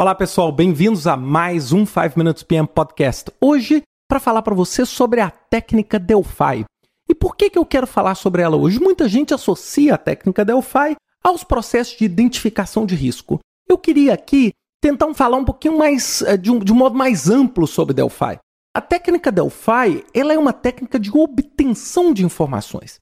Olá pessoal, bem-vindos a mais um 5 Minutes PM Podcast. Hoje, para falar para você sobre a técnica Delphi. E por que, que eu quero falar sobre ela hoje? Muita gente associa a técnica Delphi aos processos de identificação de risco. Eu queria aqui tentar falar um pouquinho mais, eh, de um, de um modo mais amplo sobre Delphi. A técnica Delphi ela é uma técnica de obtenção de informações.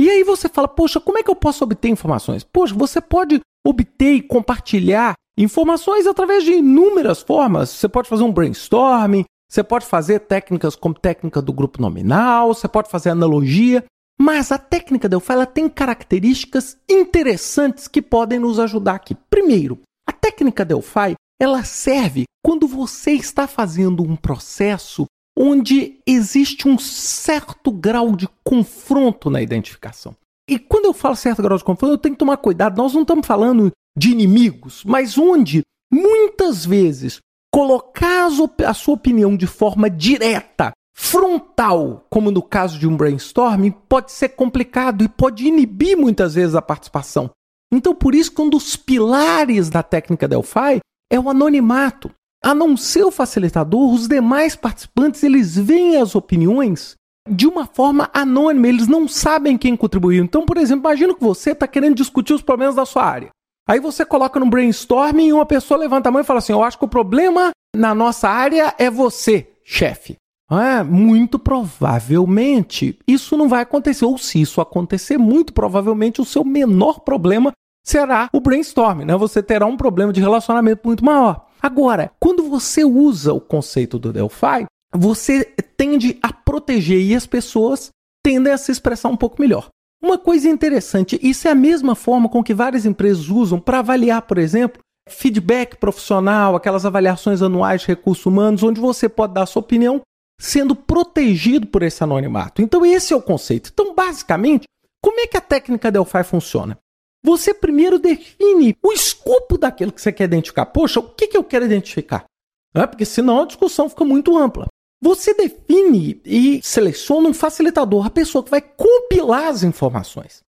E aí você fala, poxa, como é que eu posso obter informações? Poxa, você pode obter e compartilhar informações através de inúmeras formas. Você pode fazer um brainstorming, você pode fazer técnicas como técnica do grupo nominal, você pode fazer analogia, mas a técnica Delphi ela tem características interessantes que podem nos ajudar aqui. Primeiro, a técnica Delphi ela serve quando você está fazendo um processo onde existe um certo grau de confronto na identificação. E quando eu falo certo grau de confronto, eu tenho que tomar cuidado. Nós não estamos falando de inimigos, mas onde muitas vezes colocar a sua opinião de forma direta, frontal, como no caso de um brainstorming, pode ser complicado e pode inibir muitas vezes a participação. Então, por isso que um dos pilares da técnica Delphi é o anonimato. A não ser o facilitador, os demais participantes eles veem as opiniões de uma forma anônima, eles não sabem quem contribuiu. Então, por exemplo, imagina que você está querendo discutir os problemas da sua área. Aí você coloca no brainstorming e uma pessoa levanta a mão e fala assim: Eu acho que o problema na nossa área é você, chefe. É, muito provavelmente isso não vai acontecer. Ou se isso acontecer, muito provavelmente o seu menor problema será o brainstorming, né? Você terá um problema de relacionamento muito maior. Agora, quando você usa o conceito do Delphi, você tende a proteger e as pessoas tendem a se expressar um pouco melhor. Uma coisa interessante, isso é a mesma forma com que várias empresas usam para avaliar, por exemplo, feedback profissional, aquelas avaliações anuais de recursos humanos, onde você pode dar sua opinião sendo protegido por esse anonimato. Então, esse é o conceito. Então, basicamente, como é que a técnica Delphi funciona? Você primeiro define o escopo daquilo que você quer identificar. Poxa, o que, que eu quero identificar? É porque senão a discussão fica muito ampla. Você define e seleciona um facilitador, a pessoa que vai compilar as informações.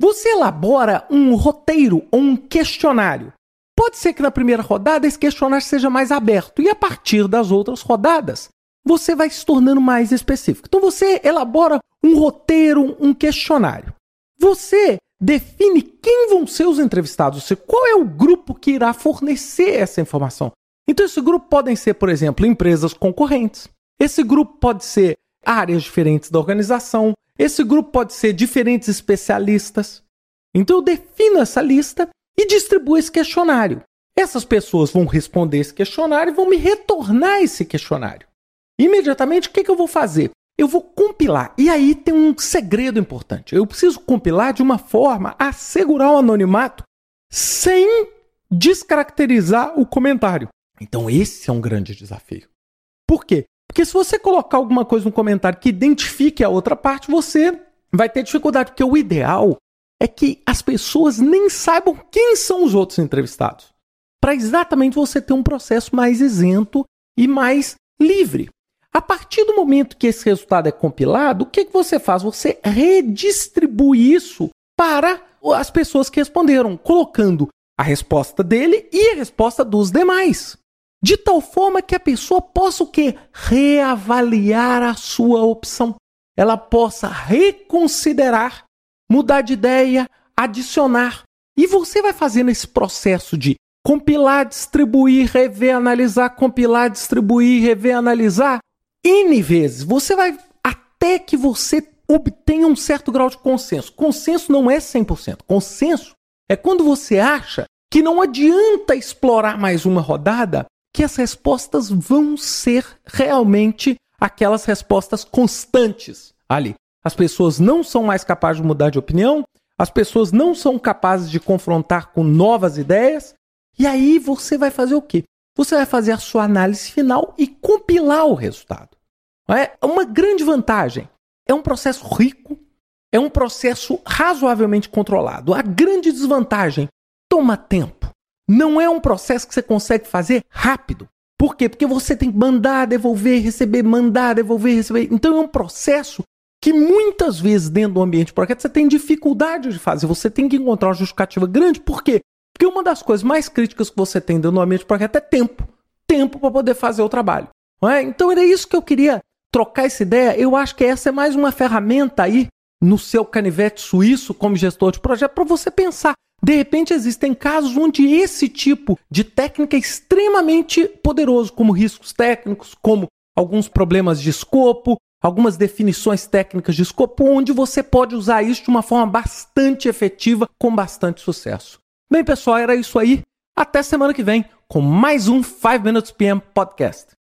Você elabora um roteiro ou um questionário. Pode ser que na primeira rodada esse questionário seja mais aberto e a partir das outras rodadas você vai se tornando mais específico. Então você elabora um roteiro, um questionário. Você define quem vão ser os entrevistados, seja, qual é o grupo que irá fornecer essa informação. Então esse grupo podem ser, por exemplo, empresas concorrentes, esse grupo pode ser áreas diferentes da organização. Esse grupo pode ser diferentes especialistas. Então eu defino essa lista e distribuo esse questionário. Essas pessoas vão responder esse questionário e vão me retornar esse questionário. Imediatamente, o que, que eu vou fazer? Eu vou compilar. E aí tem um segredo importante. Eu preciso compilar de uma forma a assegurar o anonimato sem descaracterizar o comentário. Então, esse é um grande desafio. Por quê? Porque se você colocar alguma coisa no comentário que identifique a outra parte, você vai ter dificuldade, porque o ideal é que as pessoas nem saibam quem são os outros entrevistados. Para exatamente você ter um processo mais isento e mais livre. A partir do momento que esse resultado é compilado, o que, que você faz? Você redistribui isso para as pessoas que responderam, colocando a resposta dele e a resposta dos demais de tal forma que a pessoa possa o quê? Reavaliar a sua opção. Ela possa reconsiderar, mudar de ideia, adicionar. E você vai fazendo esse processo de compilar, distribuir, rever, analisar, compilar, distribuir, rever, analisar, N vezes. Você vai até que você obtenha um certo grau de consenso. Consenso não é 100%. Consenso é quando você acha que não adianta explorar mais uma rodada que as respostas vão ser realmente aquelas respostas constantes ali. As pessoas não são mais capazes de mudar de opinião, as pessoas não são capazes de confrontar com novas ideias, e aí você vai fazer o quê? Você vai fazer a sua análise final e compilar o resultado. É uma grande vantagem. É um processo rico, é um processo razoavelmente controlado. A grande desvantagem toma tempo. Não é um processo que você consegue fazer rápido. Por quê? Porque você tem que mandar, devolver, receber, mandar, devolver, receber. Então é um processo que muitas vezes dentro do ambiente de projeto você tem dificuldade de fazer. Você tem que encontrar uma justificativa grande. Por quê? Porque uma das coisas mais críticas que você tem dentro do ambiente de projeto é tempo. Tempo para poder fazer o trabalho. É? Então era isso que eu queria trocar essa ideia. Eu acho que essa é mais uma ferramenta aí no seu canivete suíço como gestor de projeto para você pensar. De repente existem casos onde esse tipo de técnica é extremamente poderoso, como riscos técnicos, como alguns problemas de escopo, algumas definições técnicas de escopo, onde você pode usar isso de uma forma bastante efetiva, com bastante sucesso. Bem, pessoal, era isso aí. Até semana que vem com mais um 5 Minutes PM Podcast.